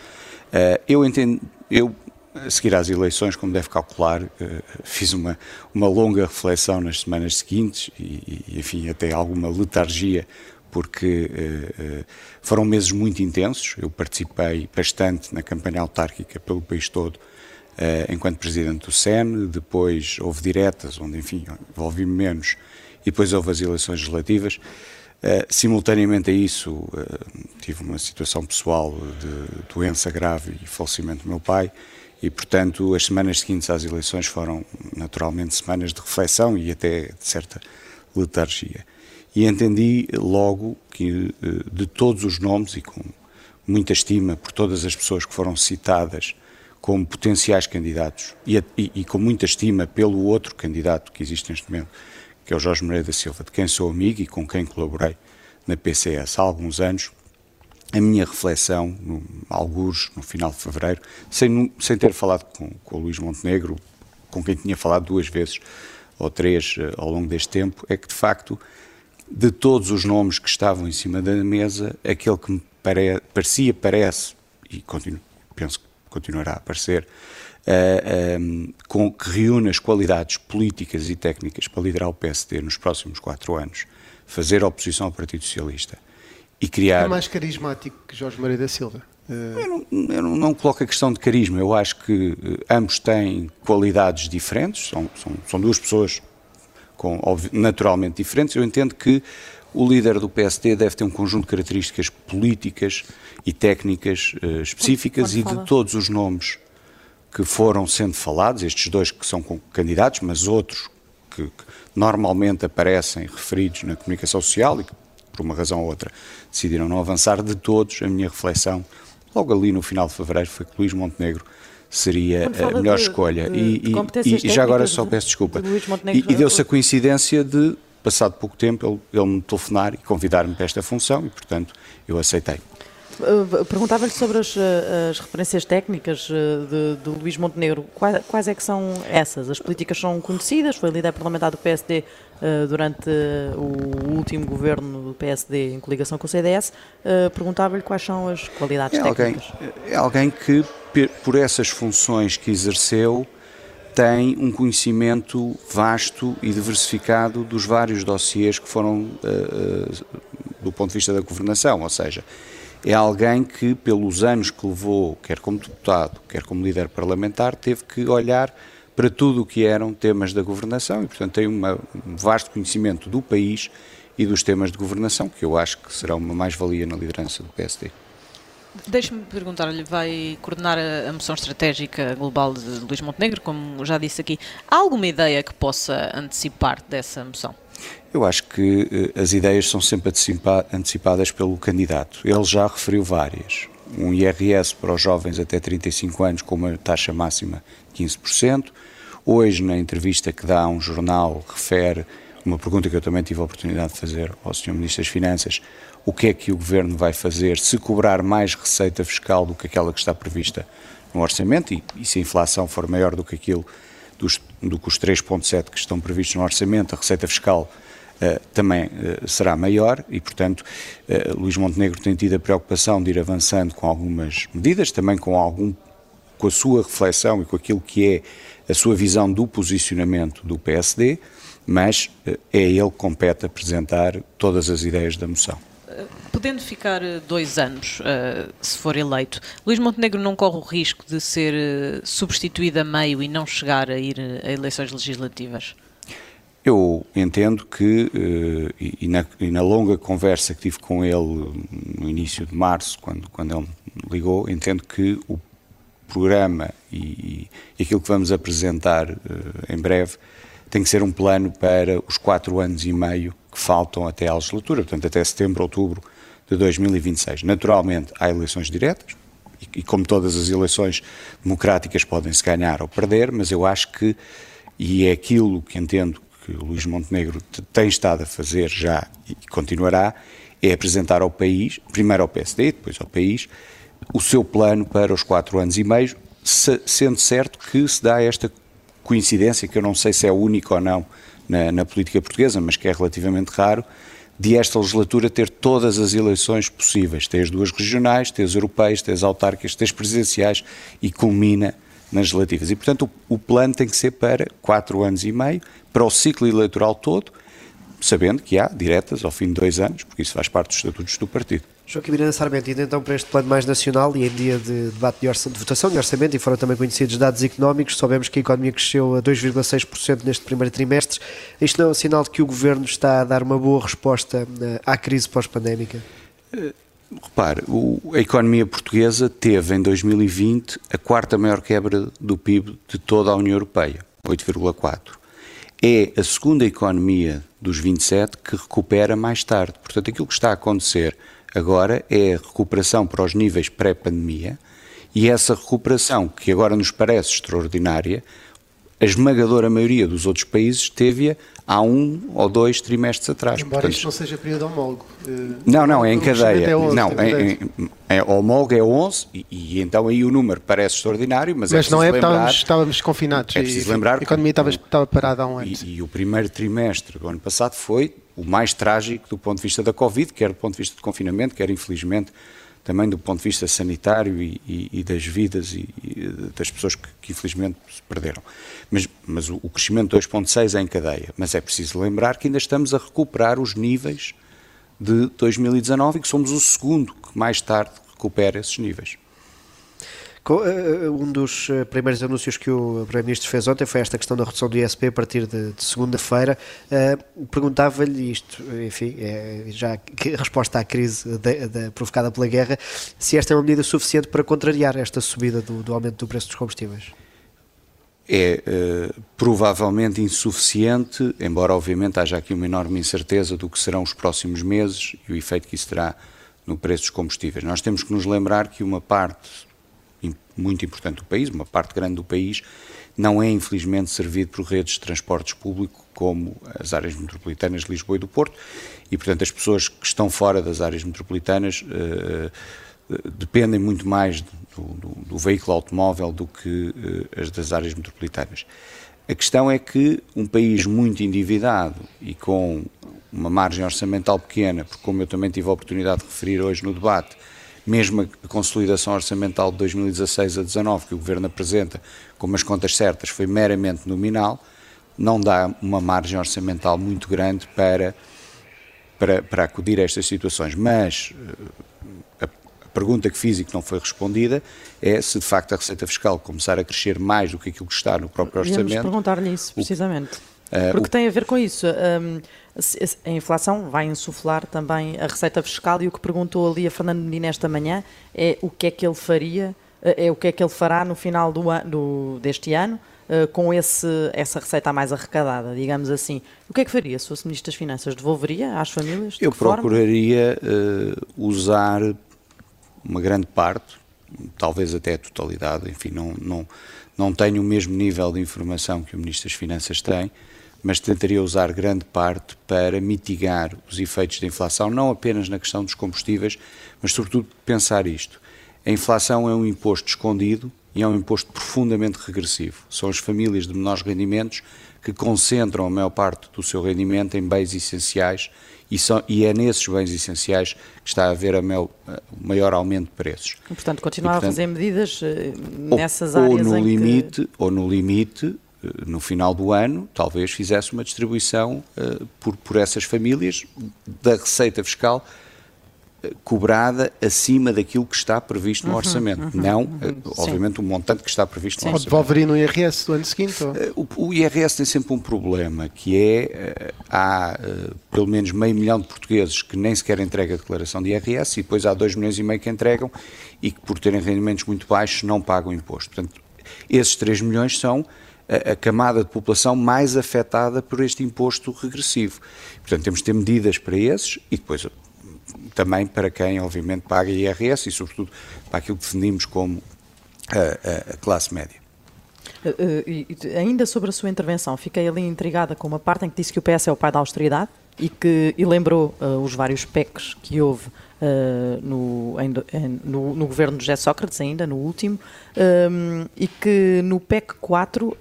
Speaker 10: Uh, eu entendo, eu a seguir às eleições, como deve calcular, uh, fiz uma, uma longa reflexão nas semanas seguintes e, e enfim, até alguma letargia, porque uh, foram meses muito intensos. Eu participei bastante na campanha autárquica pelo país todo, enquanto presidente do SEN, depois houve diretas, onde, enfim, envolvi-me menos, e depois houve as eleições legislativas. Uh, simultaneamente a isso, uh, tive uma situação pessoal de doença grave e falecimento do meu pai, e portanto as semanas seguintes às eleições foram naturalmente semanas de reflexão e até de certa letargia. E entendi logo que uh, de todos os nomes e com muita estima por todas as pessoas que foram citadas como potenciais candidatos e, e, e com muita estima pelo outro candidato que existe neste momento, que é o Jorge Moreira da Silva, de quem sou amigo e com quem colaborei na PCS há alguns anos, a minha reflexão, no, alguns no final de fevereiro, sem, sem ter falado com, com o Luís Montenegro, com quem tinha falado duas vezes ou três uh, ao longo deste tempo, é que de facto, de todos os nomes que estavam em cima da mesa, aquele que me pare, parecia, parece, e continuo, penso que continuará a aparecer, uh, eh, um, ehm, com, que reúne as qualidades políticas e técnicas para liderar o PSD nos próximos quatro anos, fazer oposição ao Partido Socialista e criar.
Speaker 1: É mais carismático que Jorge Maria da Silva.
Speaker 10: Uh... Eu, não, eu não, não, coloco a questão de carisma, eu acho que uh, ambos têm qualidades diferentes, são, são, são duas pessoas com, naturalmente diferentes. Eu entendo que o líder do PSD deve ter um conjunto de características políticas e técnicas uh, específicas e de todos os nomes que foram sendo falados, estes dois que são candidatos, mas outros que, que normalmente aparecem referidos na comunicação social e que, por uma razão ou outra, decidiram não avançar, de todos, a minha reflexão, logo ali no final de fevereiro, foi que Luís Montenegro seria a melhor de, escolha. De, e, de e, e, já agora só peço desculpa. E, e deu-se a coincidência de, passado pouco tempo, ele, ele me telefonar e convidar-me para esta função e, portanto, eu aceitei.
Speaker 7: Eh, perguntava-lhe sobre as, eh, as, referências técnicas eh, de, de Luís Montenegro. Quais, quais, é que são essas? As políticas são conhecidas, foi líder parlamentar do PSD uh, durante o último governo do PSD em coligação com o CDS. Uh, Perguntava-lhe quais são as qualidades
Speaker 10: é
Speaker 7: técnicas.
Speaker 10: Alguém, é alguém que, por essas funções que exerceu, tem um conhecimento vasto e diversificado dos vários dossiês que foram uh, do ponto de vista da governação, ou seja, é alguém que, pelos anos que levou, quer como deputado, quer como líder parlamentar, teve que olhar para tudo o que eram temas da governação e, portanto, tem uma, um vasto conhecimento do país e dos temas de governação, que eu acho que será uma mais-valia na liderança do PSD.
Speaker 9: Deixe-me perguntar-lhe, vai coordenar a, a moção estratégica global de Luís Montenegro, como já disse aqui. Há alguma ideia que possa antecipar dessa moção?
Speaker 10: Eu acho que uh, as ideias são sempre antecipa antecipadas pelo candidato. Ele já referiu várias. um IRS para os jovens até 35 anos com uma taxa máxima de 15%. Hoje, na entrevista que dá a um jornal, refere uma pergunta que eu também tive a oportunidade de fazer ao Sr. Ministro das Finanças, o que é que o Governo vai fazer se cobrar mais receita fiscal do que aquela que está prevista no orçamento e, e se a inflação for maior do que aquilo dos, do que os 3,7 que estão previstos no orçamento, a receita fiscal uh, também uh, será maior e, portanto, uh, Luís Montenegro tem tido a preocupação de ir avançando com algumas medidas, também com algum com a sua reflexão e com aquilo que é a sua visão do posicionamento do PSD, mas é ele que compete apresentar todas as ideias da moção.
Speaker 9: Podendo ficar dois anos, uh, se for eleito, Luís Montenegro não corre o risco de ser substituído a meio e não chegar a ir a eleições legislativas?
Speaker 10: Eu entendo que, e, na, e, na, longa conversa que tive com ele no início de março, quando, quando ele me ligou, entendo que o programa e, e aquilo que vamos apresentar em breve tem que ser um plano para os quatro anos e meio que faltam até à legislatura, portanto até setembro, outubro de 2026. Naturalmente, há eleições diretas, e, e como todas as eleições democráticas podem-se ganhar ou perder, mas eu acho que, e é aquilo que entendo que o Luís Montenegro tem estado a fazer já e continuará, é apresentar ao país, primeiro ao PSD, depois ao país, o seu plano para os quatro anos e meio, se, sendo certo que se dá esta coincidência, que eu não sei se é única ou não na, na política portuguesa, mas que é relativamente raro, de esta legislatura ter todas as eleições possíveis. Tem as duas regionais, tem as europeias, tem as autárquicas, tem as presidenciais e culmina nas legislativas. E, portanto, o, o, plano tem que ser para quatro anos e meio, para o ciclo eleitoral todo, sabendo que há diretas ao fim de dois anos, porque isso faz parte dos estatutos do partido.
Speaker 8: Joaquim Miranda Sarmento, indo então para este plano mais nacional e em dia de debate de, de votação de orçamento e foram também conhecidos dados económicos, soubemos que a economia cresceu a 2,6% neste primeiro trimestre. Isto não é um sinal de que o Governo está a dar uma boa resposta eh, à crise pós-pandémica?
Speaker 10: Uh, repare, a economia portuguesa teve em 2020 a quarta maior quebra do PIB de toda a União Europeia, 8,4%. É a segunda economia dos 27 que recupera mais tarde. Portanto, aquilo que está a acontecer agora é a recuperação para os níveis pré-pandemia e essa recuperação, que agora nos parece extraordinária, a esmagadora maioria dos outros países teve-a há um ou dois trimestres atrás.
Speaker 1: Embora Portanto, isto não seja período homólogo.
Speaker 10: Eh, não, não, é em cadeia. É 11, não, é, é, é, homólogo é 11 e, e, então aí o número parece extraordinário, mas,
Speaker 1: é mas
Speaker 10: é
Speaker 1: não é
Speaker 10: lembrar,
Speaker 1: estávamos, estávamos confinados.
Speaker 10: É preciso lembrar
Speaker 1: a economia estava, estava parada há um ano.
Speaker 10: E, e, o primeiro trimestre do ano passado foi o mais trágico do ponto de vista da Covid, quer do ponto de vista de confinamento, quer infelizmente também do ponto de vista sanitário e, e, e das vidas e, e, das pessoas que, que, infelizmente se perderam. Mas, mas o, o crescimento 2.6 é em cadeia, mas é preciso lembrar que ainda estamos a recuperar os níveis de 2019 e que somos o segundo que mais tarde recupera esses níveis.
Speaker 8: Eh, eh, um dos eh, primeiros anúncios que o Primeiro-Ministro fez ontem foi esta questão da redução do ISP a partir de, de segunda-feira. Perguntava-lhe isto, enfim, é, já que resposta à crise de, de, provocada pela guerra, se esta é uma medida suficiente para contrariar esta subida do, do aumento do preço dos combustíveis.
Speaker 10: É uh, provavelmente insuficiente, embora obviamente haja aqui uma enorme incerteza do que serão os próximos meses e o efeito que isso terá no preço dos combustíveis. Nós temos que nos lembrar que uma parte muito importante do país, uma parte grande do país, não é infelizmente servido por redes de transportes público como as áreas metropolitanas de Lisboa e do Porto e, portanto, as pessoas que estão fora das áreas metropolitanas uh, dependem muito mais do, do, do, veículo automóvel do que uh, as das áreas metropolitanas. A questão é que um país muito endividado e com uma margem orçamental pequena, porque como eu também tive a oportunidade de referir hoje no debate, mesmo a consolidação orçamental de 2016 a 2019 que o Governo apresenta como as contas certas foi meramente nominal, não dá uma margem orçamental muito grande para, para, para acudir a estas situações. Mas eh, a, a pergunta que fiz e que não foi respondida é se de facto a receita fiscal começar a crescer mais do que aquilo que está no próprio orçamento. Vamos
Speaker 7: perguntar-lhe isso, precisamente. Uh, Porque o... tem a ver com isso. Um, a inflação vai insuflar também a receita fiscal e o que perguntou ali a Fernando Medina esta manhã é o que é que ele faria, eh, é o que é que ele fará no final do, do deste ano uh, com esse, essa receita mais arrecadada, digamos assim. O que é que faria se fosse Ministro das Finanças? Devolveria às famílias? De
Speaker 10: Eu procuraria uh, usar uma grande parte, talvez até a totalidade, enfim, não, não, não tenho o mesmo nível de informação que o Ministro das Finanças tem, mas tentaria usar grande parte para mitigar os efeitos da inflação, não apenas na questão dos combustíveis, mas sobretudo pensar isto. A inflação é um imposto escondido e é um imposto profundamente regressivo. São as famílias de menores rendimentos que concentram a maior parte do seu rendimento em bens essenciais e, são, e é nesses bens essenciais que está a haver a maior, o maior aumento de preços.
Speaker 7: E, portanto, continuar e, portanto, a fazer medidas uh, nessas
Speaker 10: ou,
Speaker 7: áreas
Speaker 10: ou no limite,
Speaker 7: que...
Speaker 10: Ou no limite, no final do ano, talvez fizesse uma distribuição uh, por, por essas famílias da receita fiscal cobrada acima daquilo que está previsto no uhum, orçamento. Uhum, não, uhum, obviamente, o montante que está previsto sim. no orçamento.
Speaker 1: Ou devolveria no IRS do ano seguinte? Ou?
Speaker 10: O, o, IRS tem sempre um problema, que é, há pelo menos meio milhão de portugueses que nem sequer entregam a declaração de IRS e depois há dois milhões e meio que entregam e que por terem rendimentos muito baixos não pagam imposto. Portanto, esses 3 milhões são a, camada de população mais afetada por este imposto regressivo. Portanto, temos de ter medidas para esses e depois também para quem, obviamente, paga IRS e, sobretudo, para aquilo que definimos como a, a classe média.
Speaker 7: Uh, ainda sobre a sua intervenção, fiquei ali intrigada com uma parte em que disse que o PS é o pai da austeridade e que e lembrou uh, os vários PECs que houve uh, no, em, no, no, governo de José Sócrates, ainda no último, um, e que no PEC 4, uh,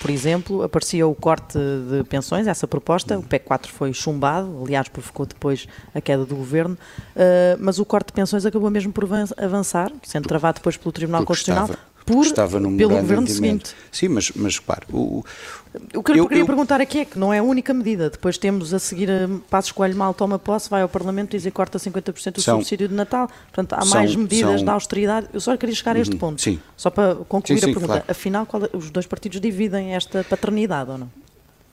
Speaker 7: por exemplo, aparecia o corte de pensões, essa proposta, o PEC 4 foi chumbado, aliás, provocou depois a queda do governo, mas o corte de pensões acabou mesmo por avançar, sendo travado depois pelo Tribunal Constitucional.
Speaker 10: Estava por, estava num
Speaker 7: pelo governo seguinte.
Speaker 10: Sim, mas, mas repare, o,
Speaker 7: o que eu, eu queria eu, perguntar aqui é que não é a única medida. Depois temos a seguir a Passos Coelho mal toma posse, vai ao Parlamento e diz corta 50% do são, subsídio de Natal. Portanto, há são, mais medidas são, da austeridade. Eu só queria chegar a este uhum, ponto.
Speaker 10: Sim.
Speaker 7: Só para concluir
Speaker 10: sim, sim,
Speaker 7: a pergunta.
Speaker 10: Claro.
Speaker 7: Afinal, qual, é, os dois partidos dividem esta paternidade ou não?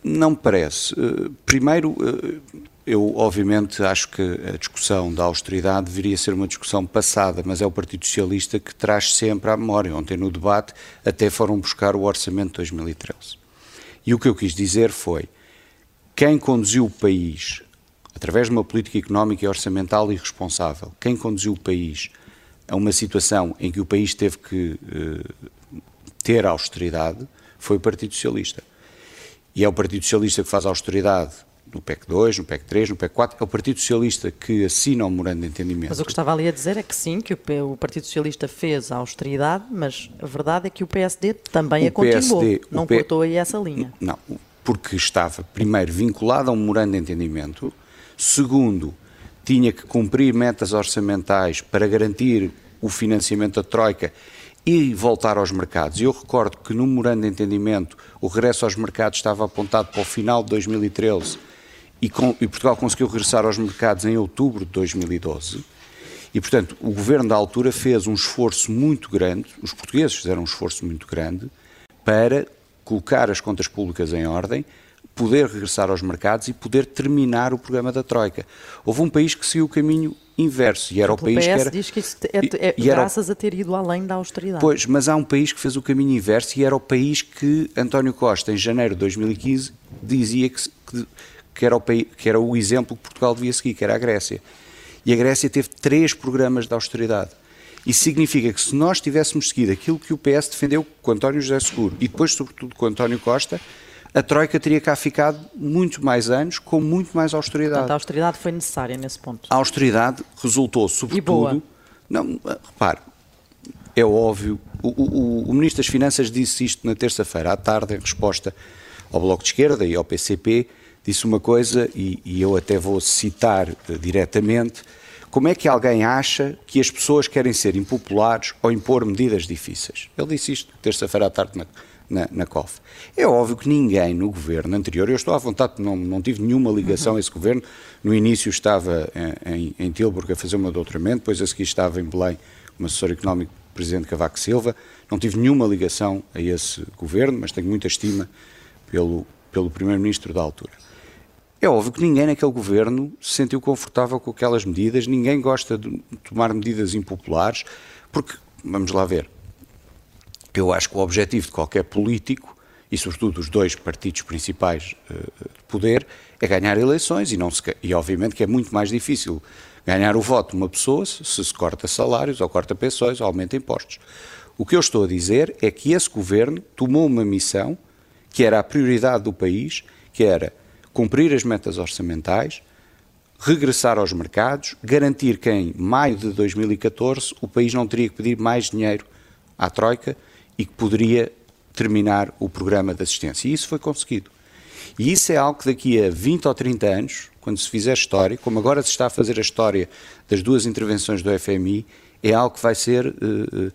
Speaker 10: Não me parece. Uh, primeiro, uh, eu, obviamente, acho que a discussão da austeridade deveria ser uma discussão passada, mas é o Partido Socialista que traz sempre à memória. Ontem, no debate, até foram buscar o orçamento de 2013. E o que eu quis dizer foi: quem conduziu o país, através de uma política económica e orçamental irresponsável, quem conduziu o país a uma situação em que o país teve que uh, ter austeridade foi o Partido Socialista. E é o Partido Socialista que faz a austeridade no PEC 2, no PEC 3, no PEC 4, é o Partido Socialista que assina o memorando de entendimento.
Speaker 7: Mas o que estava ali a dizer é que sim, que o, Partido Socialista fez a austeridade, mas a verdade é que o PSD também
Speaker 10: o
Speaker 7: a continuou,
Speaker 10: PSD,
Speaker 7: não
Speaker 10: P...
Speaker 7: cortou aí essa linha.
Speaker 10: Não, porque estava, primeiro, vinculado a um memorando de entendimento, segundo, tinha que cumprir metas orçamentais para garantir o financiamento da Troika e voltar aos mercados. E eu recordo que no memorando de entendimento o regresso aos mercados estava apontado para o final de 2013 e, com, e Portugal conseguiu regressar aos mercados em outubro de 2012. E, portanto, o governo da altura fez um esforço muito grande, os portugueses fizeram um esforço muito grande para colocar as contas públicas em ordem, poder regressar aos mercados e poder terminar o programa da Troika. Houve um país que seguiu o caminho inverso e era o, o país
Speaker 7: PS
Speaker 10: que era
Speaker 7: diz que isso é, é graças era, a ter ido além da austeridade.
Speaker 10: Pois, mas há um país que fez o caminho inverso e era o país que António Costa em janeiro de 2015 dizia que, que que era, o, que era o exemplo que Portugal devia seguir, que era a Grécia. E a Grécia teve três programas de austeridade. Isso significa que se nós tivéssemos seguido aquilo que o PS defendeu com António José Seguro e depois, sobretudo, com António Costa, a Troika teria cá ficado muito mais anos, com muito mais austeridade.
Speaker 7: Portanto, a austeridade foi necessária nesse ponto.
Speaker 10: A austeridade resultou, sobretudo.
Speaker 7: E boa.
Speaker 10: Não, repare, é óbvio. O, o, o Ministro das Finanças disse isto na terça-feira à tarde, em resposta ao Bloco de Esquerda e ao PCP disse uma coisa, e, e eu até vou citar uh, diretamente, como é que alguém acha que as pessoas querem ser impopulares ou impor medidas difíceis? Ele disse isto terça-feira à tarde na, na, na, COF. É óbvio que ninguém no governo anterior, eu estou à vontade, não, não tive nenhuma ligação a esse governo, no início estava em, em, em Tilburg a fazer o meu doutoramento, depois a seguir estava em Belém como assessor económico do Presidente Cavaco Silva, não tive nenhuma ligação a esse governo, mas tenho muita estima pelo, pelo Primeiro-Ministro da altura. É óbvio que ninguém naquele governo se sentiu confortável com aquelas medidas, ninguém gosta de tomar medidas impopulares, porque, vamos lá ver, eu acho que o objetivo de qualquer político e sobretudo os dois partidos principais uh, de poder, é ganhar eleições e, não se, e obviamente que é muito mais difícil ganhar o voto de uma pessoa se se corta salários ou corta pensões ou aumenta impostos. O que eu estou a dizer é que esse governo tomou uma missão que era a prioridade do país, que era cumprir as metas orçamentais, regressar aos mercados, garantir que em maio de 2014 o país não teria que pedir mais dinheiro à Troika e que poderia terminar o programa de assistência. E isso foi conseguido. E isso é algo que daqui a 20 ou 30 anos, quando se fizer história, como agora se está a fazer a história das duas intervenções do FMI, é algo que vai ser uh, uh,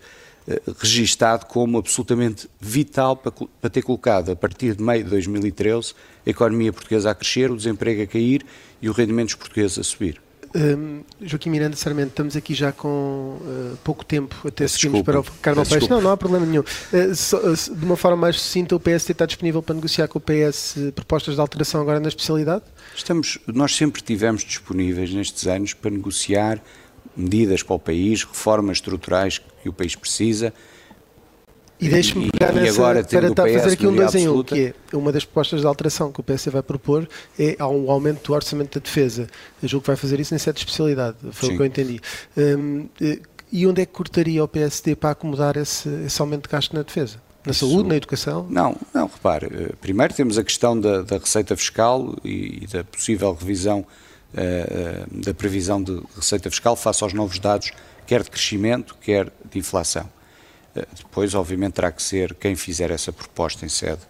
Speaker 10: registado como absolutamente vital para, para ter colocado, a partir de meio de 2013, a economia portuguesa a crescer, o desemprego a cair e o rendimento dos portugueses a subir.
Speaker 1: Um, Joaquim Miranda Sarmento, estamos aqui já com uh, pouco tempo, até seguimos para o Carmo Peixe. Não, não há problema nenhum. Uh, so, uh, de uma forma mais sucinta, o PSD está disponível para negociar com o PS propostas de alteração agora na especialidade?
Speaker 10: Estamos, nós sempre tivemos disponíveis nestes anos para negociar medidas para o país, reformas estruturais que o país precisa,
Speaker 1: e deixe-me pegar nessa, agora, para fazer aqui um dois em um, que é uma das propostas de alteração que o PS vai propor é um aumento do orçamento da defesa. Eu julgo que vai fazer isso em sete especialidade, foi Sim. o que eu entendi. Um, e onde é que cortaria o PSD para acomodar esse, esse aumento de gasto na defesa? Na Isso, saúde, na educação?
Speaker 10: Não, não, repare. Eh, primeiro temos a questão da, da receita fiscal e, e, da possível revisão uh, da previsão de receita fiscal face aos novos dados, quer de crescimento, quer de inflação. Eh, depois, obviamente, terá que ser quem fizer essa proposta em sede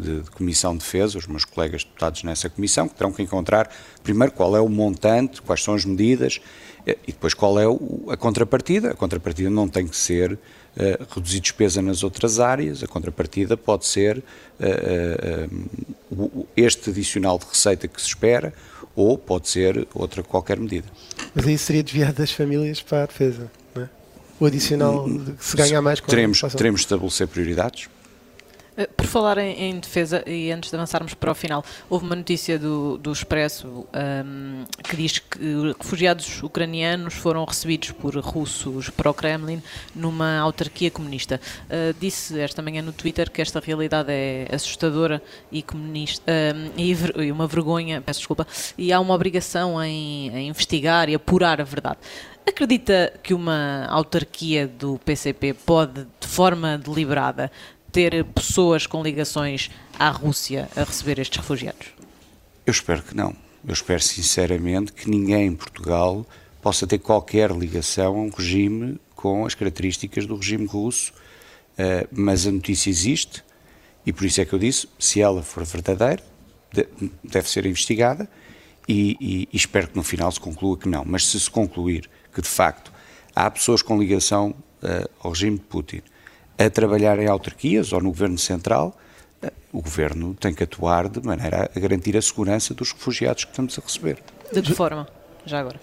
Speaker 10: de, de, Comissão de Defesa, os meus colegas deputados nessa comissão, que terão que encontrar, primeiro, qual é o montante, quais são as medidas eh, e depois qual é a contrapartida. A contrapartida não tem que ser uh, reduzir despesa nas outras áreas, a contrapartida pode ser uh, uh, este adicional de receita que se espera ou pode ser outra qualquer medida.
Speaker 1: Mas aí seria desviado das famílias para a defesa? o adicional que se ganha mais com
Speaker 10: teremos, teremos de estabelecer prioridades.
Speaker 9: Eh, por falar em, em, defesa, e antes de avançarmos para o final, houve uma notícia do, do Expresso um, ehm, que diz que refugiados ucranianos foram recebidos por russos para o Kremlin numa autarquia comunista. Uh, disse esta manhã no Twitter que esta realidade é assustadora e, comunista, uh, e, e, uma vergonha, peço desculpa, e há uma obrigação em, em investigar e apurar a verdade. Acredita que uma autarquia do PCP pode, de forma deliberada, ter pessoas com ligações à Rússia a receber estes refugiados?
Speaker 10: Eu espero que não. Eu espero sinceramente que ninguém em Portugal possa ter qualquer ligação a um regime com as características do regime russo, uh, mas a notícia existe e por isso é que eu disse: se ela for verdadeira, deve ser investigada e, e, e espero que no final se conclua que não. Mas se se concluir que de facto há pessoas com ligação uh, ao regime de Putin a trabalhar em autarquias ou no governo central, uh, o governo tem que atuar de maneira a garantir a segurança dos refugiados que estamos a receber.
Speaker 9: De que forma, já agora?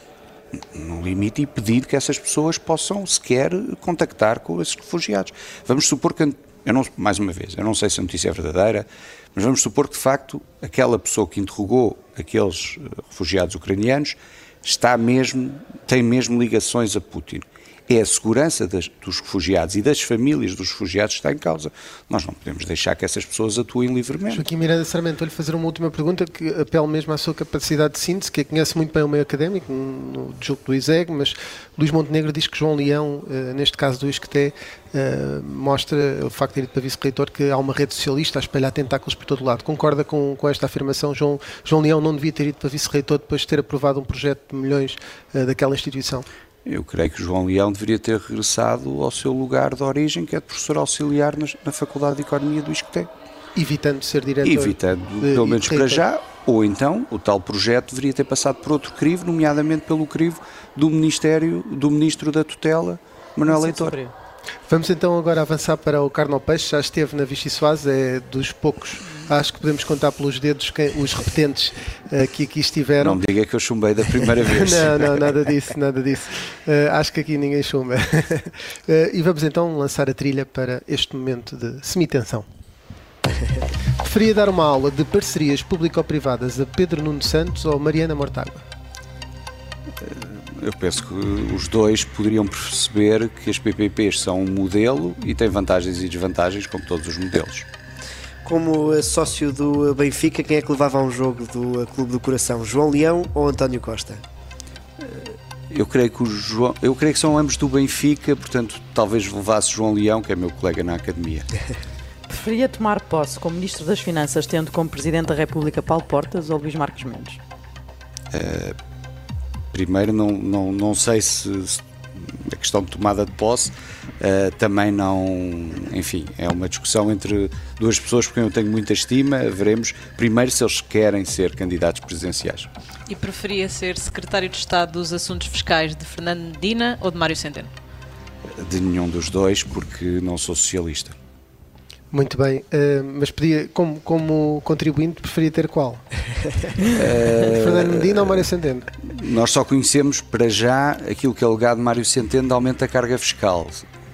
Speaker 10: No limite e pedir que essas pessoas possam sequer contactar com esses refugiados. Vamos supor que, eu não, mais uma vez, eu não sei se a notícia é verdadeira, mas vamos supor que de facto aquela pessoa que interrogou aqueles eh, refugiados ucranianos está mesmo, tem mesmo ligações a Putin. É a segurança das, dos refugiados e das famílias dos refugiados que está em causa. Nós não podemos deixar que essas pessoas atuem livremente.
Speaker 1: Joaquim Miranda Sarmento, vou-lhe fazer uma última pergunta que apela mesmo à sua capacidade de síntese, que conhece muito bem o meio académico, no jogo do ISEG, mas Luís Montenegro diz que João Leão, eh, neste caso do ISCTE, eh, mostra o facto de ir para vice-reitor que há uma rede socialista a espalhar tentáculos por todo lado. Concorda com, com esta afirmação? João, João Leão não devia ter ido para vice-reitor depois de ter aprovado um projeto de milhões uh, daquela instituição?
Speaker 10: Eu creio que João Leão deveria ter regressado ao seu lugar de origem, que é de professor auxiliar na, na Faculdade de Economia do ISCTE.
Speaker 1: Evitando ser diretor?
Speaker 10: Evitando, de, pelo menos para já, ou então o tal projeto deveria ter passado por outro crivo, nomeadamente pelo crivo do Ministério, do Ministro da Tutela, Manuel Leitor.
Speaker 1: Vamos então agora avançar para o Carnal Peixe, já esteve na Vichy Soase, é dos poucos, acho que podemos contar pelos dedos quem, os repetentes uh, que aqui estiveram.
Speaker 10: Não me diga que eu chumbei da primeira vez.
Speaker 1: não, não, nada disso, nada disso. Uh, acho que aqui ninguém chumba. uh, e vamos então lançar a trilha para este momento de semitensão. Preferia dar uma aula de parcerias público-privadas a Pedro Nuno Santos ou Mariana Mortágua?
Speaker 10: eu penso que os dois poderiam perceber que as PPPs são um modelo e têm vantagens e desvantagens, como todos os modelos.
Speaker 8: Como sócio do Benfica, quem é que levava a um jogo do Clube do Coração? João Leão ou António Costa?
Speaker 10: Eu creio que o João, eu creio que são ambos do Benfica, portanto, talvez levasse João Leão, que é meu colega na academia.
Speaker 7: Preferia tomar posse como Ministro das Finanças, tendo como Presidente da República Paulo Portas ou Luís Marcos Mendes?
Speaker 10: Uh, primeiro, não, não, não sei se, se a questão de tomada de posse uh, também não. Enfim, é uma discussão entre duas pessoas porque eu tenho muita estima. Veremos primeiro se eles querem ser candidatos presidenciais.
Speaker 9: E preferia ser secretário de Estado dos Assuntos Fiscais de Fernando Medina ou de Mário Centeno?
Speaker 10: De nenhum dos dois, porque não sou socialista.
Speaker 1: Muito bem, uh, mas podia, como, como contribuinte, preferia ter qual? Uh, Fernando Medina ou Mário Centeno?
Speaker 10: Nós só conhecemos para já aquilo que é o legado de Mário Centeno de aumento da carga fiscal.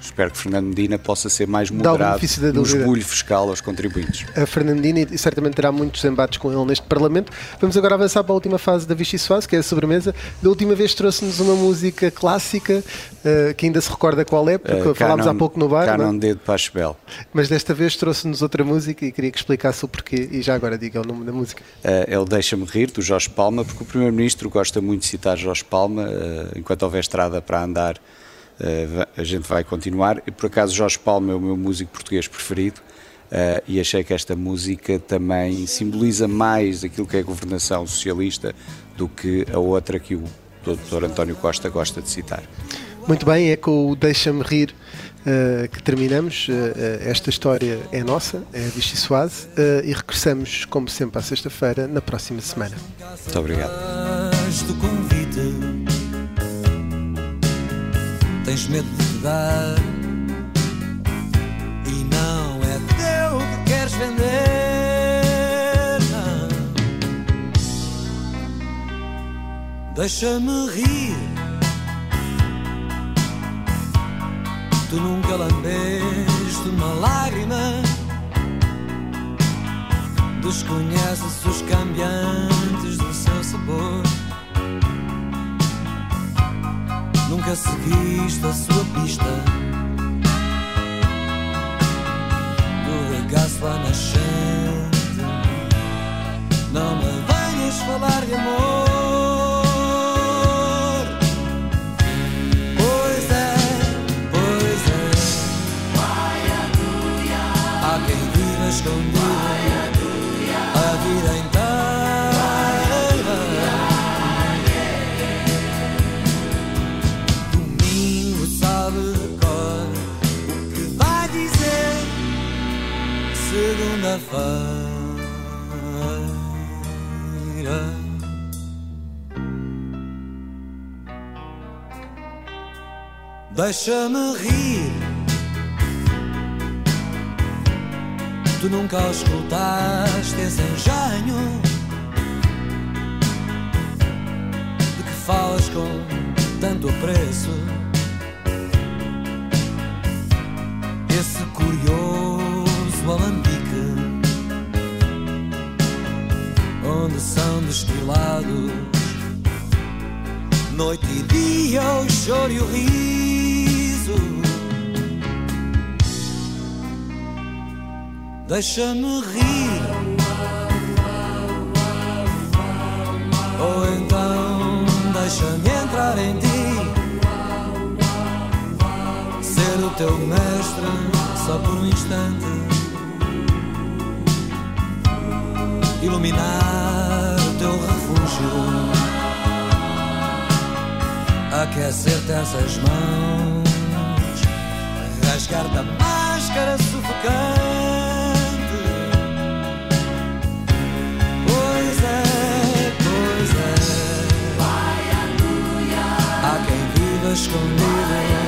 Speaker 10: Espero que Fernando Medina possa ser mais moderado no esbulho fiscal aos contribuintes.
Speaker 1: A Fernando Medina e certamente terá muitos embates com ele neste Parlamento. Vamos agora avançar para a última fase da Vichy Soase, que é a sobremesa. Da última vez trouxe-nos uma música clássica, uh, que ainda se recorda qual é, porque uh, falámos há pouco no bar.
Speaker 10: Canon não? Dedo Pachebel.
Speaker 1: Mas desta vez trouxe-nos outra música e queria que explicasse o porquê. E já agora diga o nome da música.
Speaker 10: Uh, ele Deixa-me Rir, do Jorge Palma, porque o Primeiro-Ministro gosta muito de citar Jorge Palma, enquanto houver estrada para andar a gente vai continuar. E por acaso Jorge Palma é o meu músico português preferido uh, e achei que esta música também simboliza mais aquilo que é a governação socialista do que a outra que o Dr. António Costa gosta de citar.
Speaker 1: Muito bem, é com o Deixa-me Rir uh, que terminamos. esta história é nossa, é Vichy Soase, e regressamos, como sempre, à sexta-feira, na próxima semana.
Speaker 10: Muito obrigado
Speaker 2: tens medo de dar e não é teu que queres vender. Deixa-me rir. Tu nunca lambeste uma lágrima. Desconheces os cambiantes do seu sabor. Nunca seguiste a sua pista do regaço lá nascente. Não me venhas falar de amor. Pois é, pois é. Há quem viva escondido Deixa-me rir. Tu nunca escutaste esse engenho de que falas com tanto apreço. Esse curioso alambique onde são destilados noite e dia o choro e o riso. Deixa-me rir, ou então deixa-me entrar em ti, ser o teu mestre só por um instante. Iluminar o teu refúgio, aquecer-te essas mãos, rasgar-te a máscara sufocante. Pois é, pois é. Há quem viva escondido